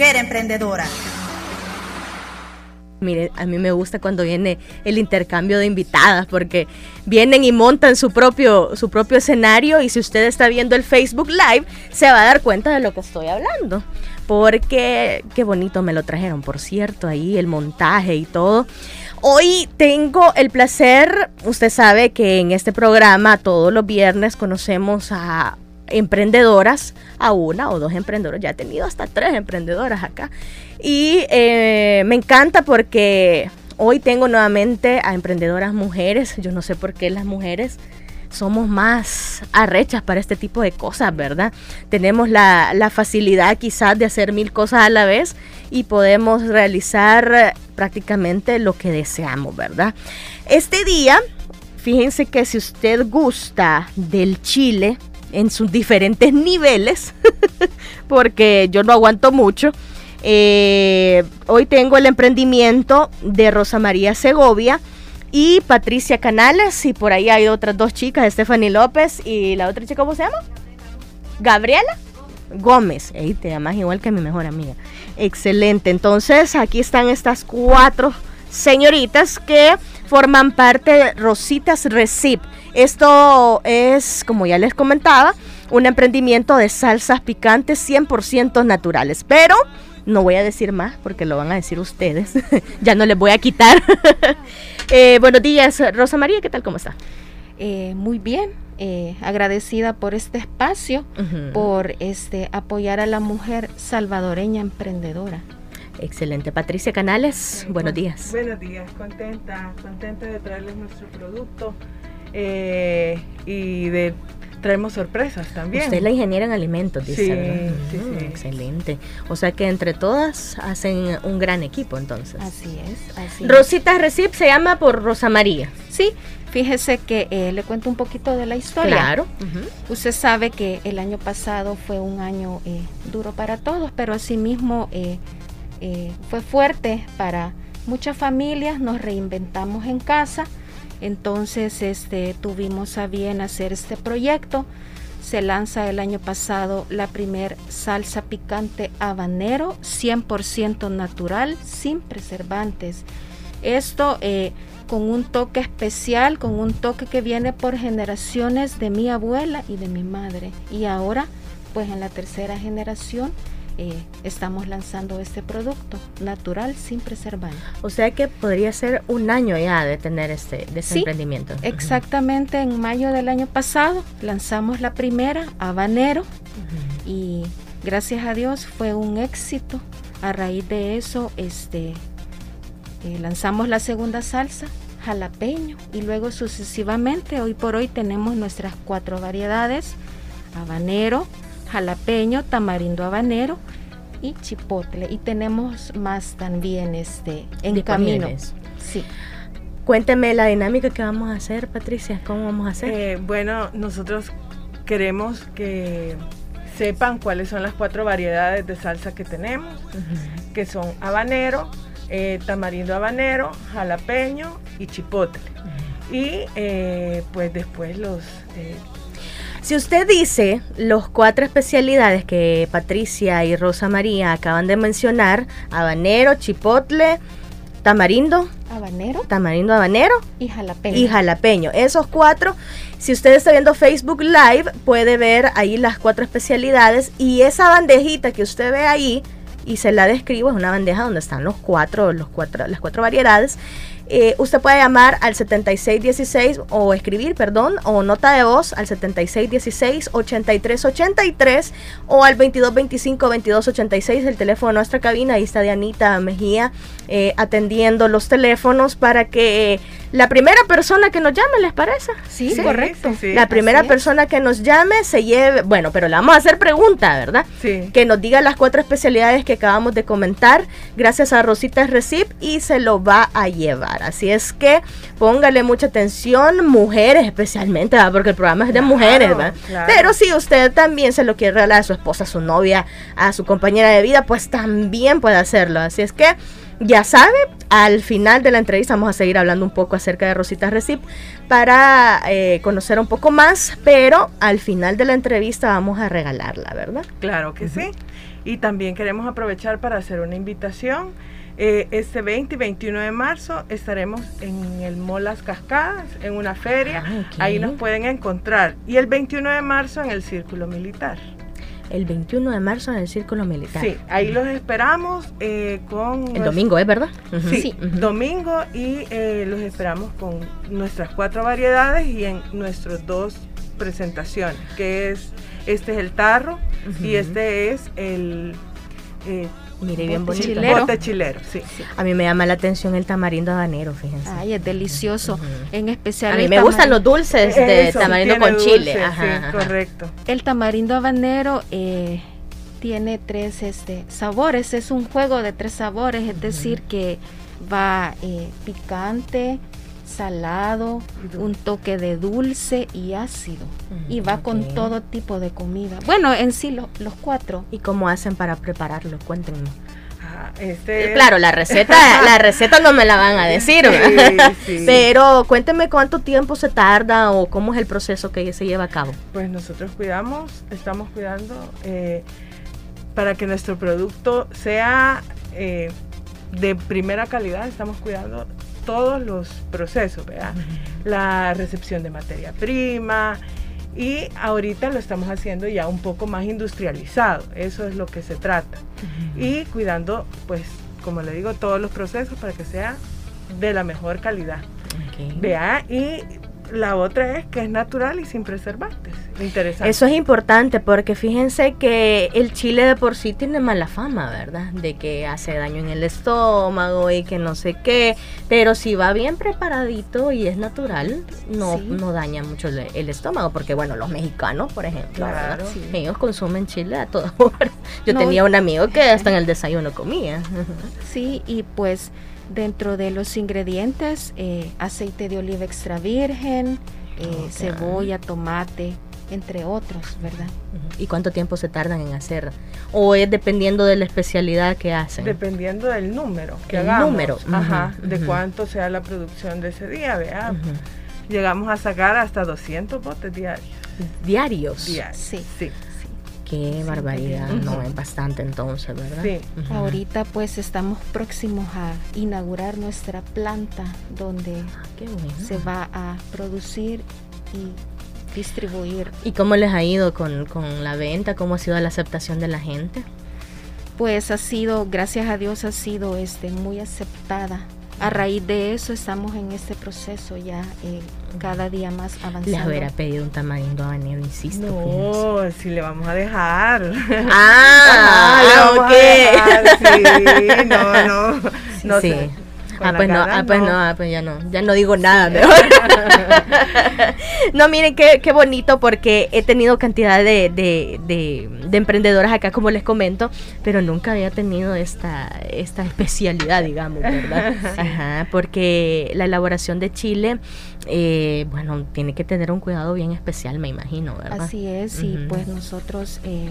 emprendedora. Mire, a mí me gusta cuando viene el intercambio de invitadas porque vienen y montan su propio, su propio escenario y si usted está viendo el Facebook Live se va a dar cuenta de lo que estoy hablando. Porque qué bonito me lo trajeron, por cierto, ahí el montaje y todo. Hoy tengo el placer, usted sabe que en este programa todos los viernes conocemos a emprendedoras, a una o dos emprendedoras, ya he tenido hasta tres emprendedoras acá. Y eh, me encanta porque hoy tengo nuevamente a emprendedoras mujeres, yo no sé por qué las mujeres somos más arrechas para este tipo de cosas, ¿verdad? Tenemos la, la, facilidad quizás de hacer mil cosas a la vez y podemos realizar prácticamente lo que deseamos, ¿verdad? Este día, fíjense que si usted gusta del chile, en sus diferentes niveles, porque yo no aguanto mucho. Eh, hoy tengo el emprendimiento de Rosa María Segovia y Patricia Canales, y por ahí hay otras dos chicas, Stephanie López y la otra chica, ¿cómo se llama? Gabriela Gómez. Ey, te llamas igual que mi mejor amiga. Excelente. Entonces, aquí están estas cuatro señoritas que forman parte de Rositas Recip. Esto es, como ya les comentaba, un emprendimiento de salsas picantes 100% naturales. Pero no voy a decir más porque lo van a decir ustedes. ya no les voy a quitar. eh, buenos días, Rosa María, ¿qué tal? ¿Cómo está? Eh, muy bien, eh, agradecida por este espacio, uh -huh. por este apoyar a la mujer salvadoreña emprendedora. Excelente. Patricia Canales, buenos días. Buenos días, contenta, contenta de traerles nuestro producto eh, y de traemos sorpresas también. Usted es la ingeniera en alimentos, dice. Sí, ¿verdad? sí, Mm, sí. Excelente. O sea que entre todas hacen un gran equipo entonces. Así es, así es. Rosita Recip se llama por Rosa María. Sí, fíjese que eh, le cuento un poquito de la historia. Claro. Usted sabe que el año pasado fue un año eh, duro para todos, pero asimismo eh, eh, fue fuerte para muchas familias. Nos reinventamos en casa, entonces este, tuvimos a bien hacer este proyecto. Se lanza el año pasado la primer salsa picante habanero, 100% natural, sin preservantes. Esto eh, con un toque especial, con un toque que viene por generaciones de mi abuela y de mi madre. Y ahora, pues en la tercera generación, eh, estamos lanzando este producto natural, sin preservantes. O sea que podría ser un año ya de tener este, de ese Sí, emprendimiento. Exactamente en mayo del año pasado lanzamos la primera, habanero, y gracias a Dios fue un éxito. A raíz de eso, este, eh, lanzamos la segunda salsa, jalapeño, y luego sucesivamente, hoy por hoy tenemos nuestras cuatro variedades, habanero, jalapeño, tamarindo habanero y chipotle. Y tenemos más también este, en camino. Sí. Cuénteme la dinámica que vamos a hacer, Patricia. ¿Cómo vamos a hacer? Eh, bueno, nosotros queremos que sepan cuáles son las cuatro variedades de salsa que tenemos, que son habanero, eh, tamarindo habanero, jalapeño y chipotle. Y eh, pues después los... Si usted dice los cuatro especialidades que Patricia y Rosa María acaban de mencionar, habanero, chipotle, tamarindo, Habanero tamarindo habanero y jalapeño. y jalapeño. Esos cuatro, si usted está viendo Facebook Live, puede ver ahí las cuatro especialidades y esa bandejita que usted ve ahí y se la describo es una bandeja donde están los cuatro, los cuatro, las cuatro variedades. Eh, usted puede llamar al 7616 o escribir, perdón, o nota de voz al 7616-8383 o al 2225-2286, el teléfono de nuestra cabina. Ahí está Dianita Mejía eh, atendiendo los teléfonos para que eh, la primera persona que nos llame, ¿les parece? Sí, Sí, correcto. sí, sí. La primera persona que nos llame se lleve, bueno, pero le vamos a hacer pregunta, ¿verdad? sí. Que nos diga las cuatro especialidades que acabamos de comentar, gracias a Rosita Recip, y se lo va a llevar. Así es que póngale mucha atención, mujeres especialmente, ¿verdad? porque el programa es de Claro, mujeres, ¿verdad? claro. Pero si usted también se lo quiere regalar a su esposa, a su novia, a su compañera de vida, pues también puede hacerlo. Así es que ya sabe, al final de la entrevista vamos a seguir hablando un poco acerca de Rosita Recip para eh, conocer un poco más, pero al final de la entrevista vamos a regalarla, ¿verdad? Claro que sí. Y también queremos aprovechar para hacer una invitación. Eh, este 20 y 21 de marzo estaremos en el Molas Cascadas, en una feria. Ah. Ahí nos pueden encontrar. Y el 21 de marzo en el Círculo Militar. El 21 de marzo en el Círculo Militar. Sí, ahí los esperamos eh, con... El domingo, ¿es verdad? Ujú. Sí, Ujú. domingo y eh, los esperamos con nuestras cuatro variedades y en nuestras dos presentaciones, que es, este es el tarro y este es el eh, Mire, bien Bote bonito. chilero. bote chilero, sí. A mí me llama la atención el tamarindo habanero, fíjense. Ay, es delicioso. Ujú. En especial a mí me gustan tamari- los dulces de Eso, tamarindo con dulce, chile. Ajá, sí, ajá. correcto. El tamarindo habanero eh, tiene tres este, sabores, es un juego de tres sabores, es decir, que va eh, picante, salado, un toque de dulce y ácido. Y va con Ok. todo tipo de comida. Bueno, en sí lo- los cuatro. ¿Y cómo hacen para prepararlo? Cuéntenme. Ajá, este Eh, Claro, la receta, la receta no me la van a decir, Sí, ¿verdad? sí. pero cuéntenme cuánto tiempo se tarda o cómo es el proceso que se lleva a cabo. Pues nosotros cuidamos, estamos cuidando eh, para que nuestro producto sea eh, de primera calidad, estamos cuidando todos los procesos, ¿verdad? La recepción de materia prima y ahorita lo estamos haciendo ya un poco más industrializado, eso es lo que se trata. Y cuidando, pues, como le digo, todos los procesos para que sea de la mejor calidad. Vea, y la otra es que es natural y sin preservantes. Interesante. Eso es importante porque fíjense que el chile de por sí tiene mala fama, ¿verdad? De que hace daño en el estómago y que no sé qué. Pero si va bien preparadito y es natural, no, Sí. no daña mucho el, el estómago. Porque bueno, los mexicanos, por ejemplo, ¿verdad? Claro. Sí. ellos consumen chile a todas horas. Yo No. tenía un amigo que hasta en el desayuno comía. Sí, y pues dentro de los ingredientes, eh, aceite de oliva extra virgen, eh, cebolla, tomate, entre otros, ¿verdad? ¿Y cuánto tiempo se tardan en hacer? ¿O es dependiendo de la especialidad que hacen? Dependiendo del número que El hagamos. número, Ajá, ujú, de ujú. cuánto sea la producción de ese día, vea. Llegamos a sacar hasta 200 botes diarios. Diarios. Diarios. Sí. Sí. Qué barbaridad, no es bastante entonces, ¿verdad? Sí. Ahorita pues estamos próximos a inaugurar nuestra planta donde Ah, qué bueno. se va a producir y distribuir. ¿Y cómo les ha ido con, con la venta? ¿Cómo ha sido la aceptación de la gente? Pues ha sido, gracias a Dios, ha sido este, muy aceptada. A raíz de eso estamos en este proceso ya eh, cada día más avanzando. Les hubiera pedido un tamarindo habanero, insisto. No, si le vamos a dejar. Ah, ah, ok. dejar, Sí, no, no. no sí. sé. Ah, la pues no, ah, pues no, ah, pues ya no, ya no digo nada mejor. no, miren qué, qué bonito porque he tenido cantidad de, de, de, de emprendedoras acá, como les comento, pero nunca había tenido esta, esta especialidad, digamos, ¿verdad? Ajá, porque la elaboración de chile, eh, bueno, tiene que tener un cuidado bien especial, me imagino, ¿verdad? Así es, y pues nosotros eh,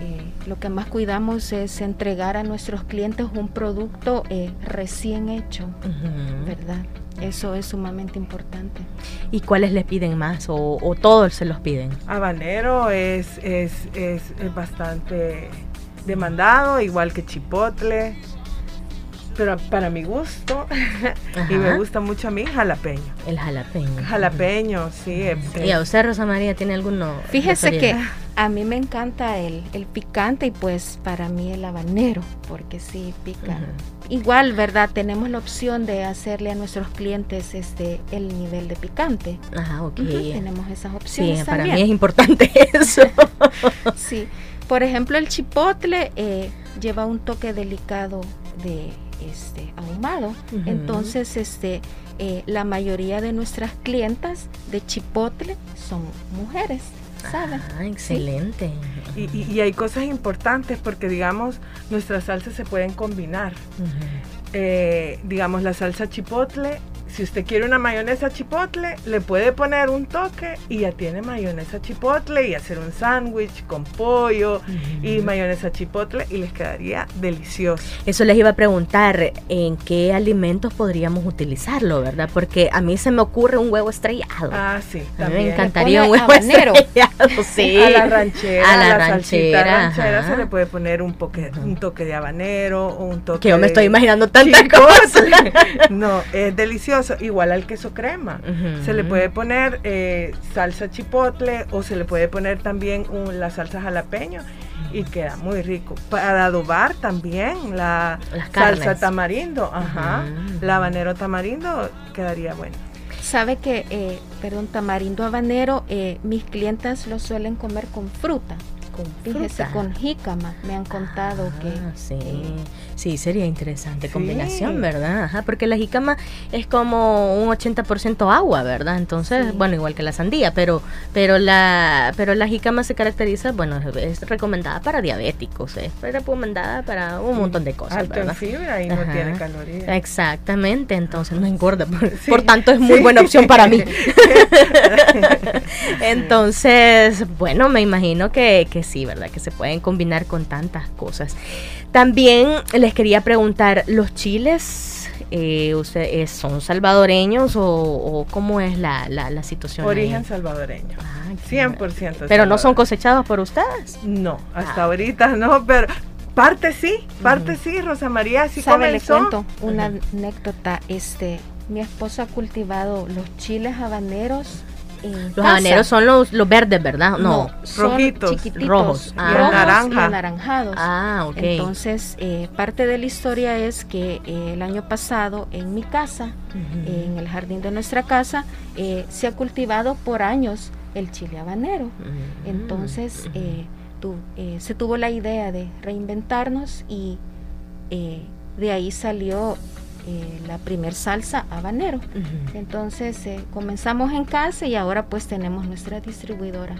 eh, lo que más cuidamos es entregar a nuestros clientes un producto eh, recién hecho. ¿verdad? Eso es sumamente importante. ¿Y cuáles les piden más o, o todos se los piden? Habanero es, es, es, es bastante demandado, igual que chipotle. Pero para mi gusto, y me gusta mucho a mí, jalapeño. El jalapeño. Jalapeño, sí. ¿Y a usted, Rosa María, tiene alguno? Fíjese que a mí me encanta el, el picante y pues para mí el habanero, porque sí pica. Igual, ¿verdad? Tenemos la opción de hacerle a nuestros clientes este el nivel de picante. Ajá, ok. Ujú, Tenemos esas Sí, opciones para también. mí es importante eso. Sí, por ejemplo, el chipotle eh, lleva un toque delicado de este ahumado. Entonces, este, eh, la mayoría de nuestras clientas de chipotle son mujeres. Ah, excelente. Y, y- y hay cosas importantes porque, digamos, nuestras salsas se pueden combinar. Eh, digamos, la salsa chipotle si usted quiere una mayonesa chipotle, le puede poner un toque y ya tiene mayonesa chipotle y hacer un sándwich con pollo y mayonesa chipotle y les quedaría delicioso. Eso les iba a preguntar, ¿en qué alimentos podríamos utilizarlo, verdad? Porque a mí se me ocurre un huevo estrellado. Ah, sí, A mí me encantaría un huevo habanero. estrellado, sí. A la ranchera, A la la, salsita ranchera, se le puede poner un, poque- un toque de habanero o un toque Que yo me estoy imaginando tantas cosas. No, es delicioso, igual al queso crema. Se le puede poner eh, salsa chipotle o se le puede poner también un- la salsa jalapeño y queda muy rico. Para adobar también la salsa tamarindo, ajá, la habanero tamarindo quedaría bueno. Sabe que, eh, perdón, tamarindo habanero, eh, mis clientas lo suelen comer con fruta. Con Fíjese, fruta. con jícama. Me han contado que Ah, sí. Sí, sería interesante Sí. combinación, ¿verdad? Ajá, porque la jícama es como un 80% agua, ¿verdad? Entonces, Sí. bueno, igual que la sandía, pero pero la pero la jícama se caracteriza, bueno, es recomendada para diabéticos, es recomendada para un montón de cosas, Alto en ¿verdad? fibra y no tiene calorías. Exactamente, entonces no engorda. Por, Sí, por tanto, es muy buena opción para mí. entonces, bueno, me imagino que, que sí, ¿verdad? Que se pueden combinar con tantas cosas. También les quería preguntar, ¿los chiles eh, ustedes son salvadoreños o, o cómo es la, la, la situación? ahí? Origen salvadoreño. Ah, qué 100%. Pero no son cosechados por ustedes. No, hasta Ah. ahorita no, pero parte sí, parte sí, Rosa María, sí ¿Sabe? Le comenzó. cuento una anécdota. Este, mi esposo ha cultivado los chiles habaneros en Los casa. habaneros son los, los verdes, ¿verdad? No. son rojitos, chiquititos, rojos. Ah. rojos Naranja. y anaranjados. Ah, ok. Entonces, eh, parte de la historia es que eh, el año pasado en mi casa, en el jardín de nuestra casa, eh, se ha cultivado por años el chile habanero. Mm, Entonces, ujú. eh, tu- eh, se tuvo la idea de reinventarnos y eh, de ahí salió eh, la primer salsa habanero. Ujú. Entonces eh, comenzamos en casa y ahora pues tenemos nuestra distribuidora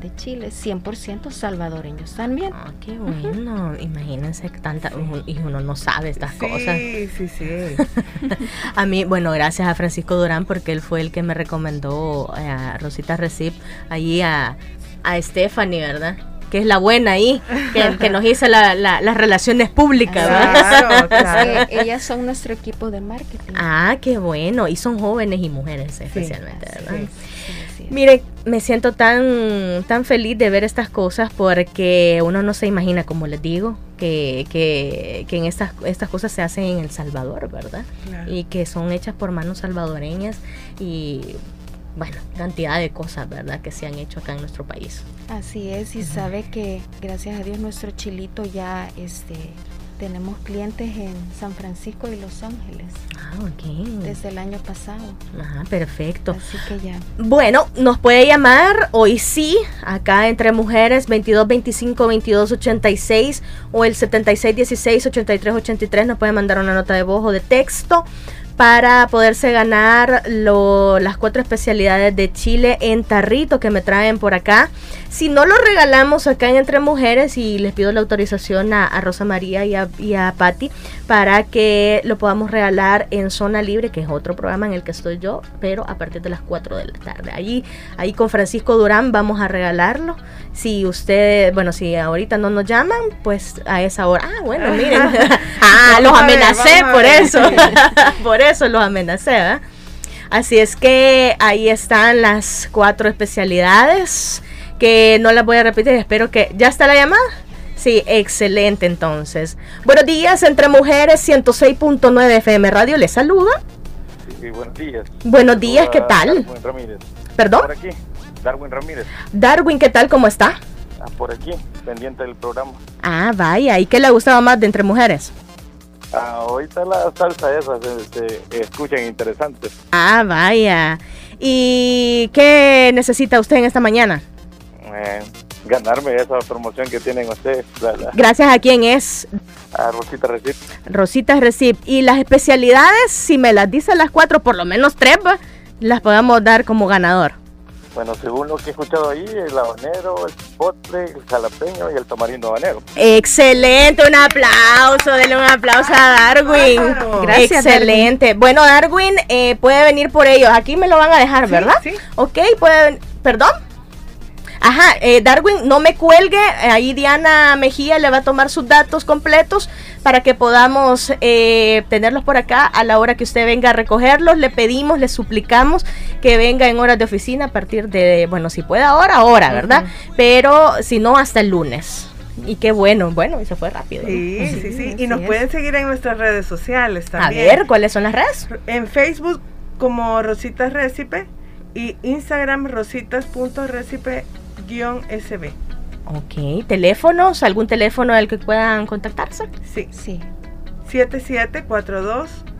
de chiles 100% salvadoreños también. Ah, qué bueno. Imagínense que tanta. Y uno no sabe estas cosas. Sí, sí, sí. A mí, bueno, gracias a Francisco Durán porque él fue el que me recomendó eh, a Rosita Recip, allí a, a Stephanie, ¿verdad? Que es la buena ahí, que, que nos hizo la- la- las relaciones públicas, ¿verdad? Claro, Es claro. que ellas son nuestro equipo de marketing. Ah, qué bueno. Y son jóvenes y mujeres especialmente. Mire, me siento tan, tan feliz de ver estas cosas porque uno no se imagina, como les digo, que, que, que en estas, estas cosas se hacen en El Salvador, ¿verdad? Claro. Y que son hechas por manos salvadoreñas y, bueno, cantidad de cosas, ¿verdad? Que se han hecho acá en nuestro país. Así es, y sabe que gracias a Dios nuestro chilito ya este tenemos clientes en San Francisco y Los Ángeles Ah, ok. desde el año pasado. Ajá, perfecto. Así que ya. Bueno, nos puede llamar hoy sí, acá entre mujeres 22 25 22 86 o el 76 16 83 83 nos puede mandar una nota de voz o de texto para poderse ganar lo- las cuatro especialidades de Chile en tarrito que me traen por acá. Si no lo regalamos acá en Entre Mujeres y les pido la autorización a, a Rosa María y a, y a Patti para que lo podamos regalar en Zona Libre, que es otro programa en el que estoy yo, pero a partir de las 4 de la tarde. Ahí, ahí con Francisco Durán vamos a regalarlo. Si usted, bueno, si ahorita no nos llaman, pues a esa hora. Ah, bueno, miren. ah, los ver, amenacé por eso. por eso los amenacé, ¿verdad? Así es que ahí están las cuatro especialidades que no las voy a repetir, espero que ya está la llamada. Sí, excelente entonces. Buenos días, entre mujeres 106.9 FM Radio, les saluda. Sí, buenos días. Buenos días, ¿qué tal? Darwin Ramírez. Perdón, Por aquí, Darwin Ramírez. Darwin, ¿qué tal? ¿Cómo está? Ah, por aquí, pendiente del programa. Ah, vaya, ¿y qué le gustaba más de entre mujeres? Ah, ahorita la salsa esa se, se escuchan interesantes. Ah, vaya. ¿Y qué necesita usted en esta mañana? Eh, ganarme esa promoción que tienen ustedes, la, la, Gracias a quién es a Rosita Recip. Rosita Recip. Y las especialidades, si me las dice las cuatro, por lo menos tres, las podemos dar como ganador. Bueno, según lo que he escuchado ahí, el habanero, el chipotle, el jalapeño y el tamarindo habanero. Excelente, un aplauso, denle un aplauso a Darwin. Claro. Gracias, Excelente. Bueno, Darwin eh, puede venir por ellos. Aquí me lo van a dejar, Sí, ¿verdad? sí. Ok, puede. ¿Perdón? Ajá, eh, Darwin, no me cuelgue. Ahí Diana Mejía le va a tomar sus datos completos para que podamos eh, tenerlos por acá a la hora que usted venga a recogerlos. Le pedimos, le suplicamos que venga en horas de oficina a partir de, bueno, si puede ahora, ahora, ¿verdad? Pero si no, hasta el lunes. Y qué bueno, bueno, y se fue rápido. ¿no? Sí, sí, sí. así Y nos es. pueden seguir en nuestras redes sociales A también. ver, ¿cuáles son las redes? En Facebook como Rositas Recipe y Instagram rositas.recipe-sb. Ok, teléfonos, algún teléfono al que puedan contactarse. Sí, Sí.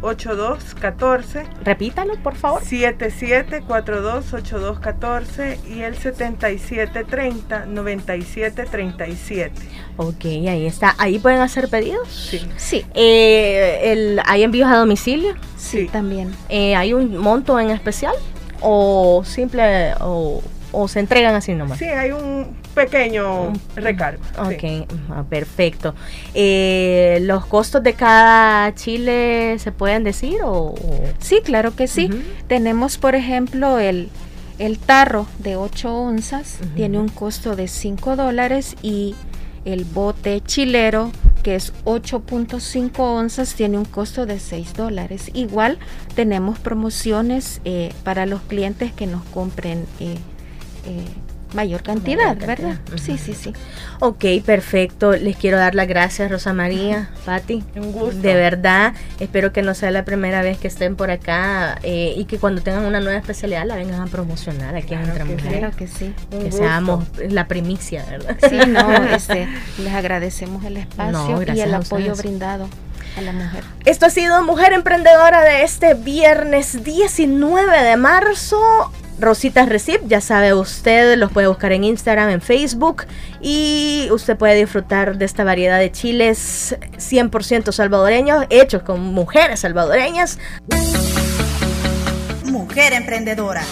77428214, Repítalo, por favor. 77428214 y el 77309737. Ok, ahí está. Ahí pueden hacer pedidos. Sí. Sí, Eh, el, ¿Hay envíos a domicilio? sí, Sí. también. Eh, ¿Hay un monto en especial? ¿O simple o, o se entregan así nomás? Sí, hay un pequeño recargo. sí. Ok, ah, perfecto. Eh, ¿Los costos de cada chile se pueden decir o...? o- Sí, claro que sí. Tenemos, por ejemplo, el, el tarro de 8 onzas, tiene un costo de 5 dólares y el bote chilero, que es 8.5 onzas, tiene un costo de 6 dólares. Igual tenemos promociones eh, para los clientes que nos compren eh, mayor cantidad, cantidad, ¿verdad? Sí, sí, sí. Ok, perfecto. Les quiero dar las gracias, Rosa María, Patti. Un gusto. De verdad, espero que no sea la primera vez que estén por acá eh, y que cuando tengan una nueva especialidad la vengan a promocionar aquí en Claro Entre que sí. Mujeres. Claro que sí. Un Que gusto. seamos la primicia, ¿verdad? Sí, no, este, les agradecemos el espacio No, y el apoyo brindado a la mujer. Esto ha sido Mujer Emprendedora de este viernes 19 de marzo. Rositas Recip, ya sabe usted, los puede buscar en Instagram, en Facebook y usted puede disfrutar de esta variedad de chiles 100% salvadoreños, hechos con mujeres salvadoreñas. Mujer emprendedora.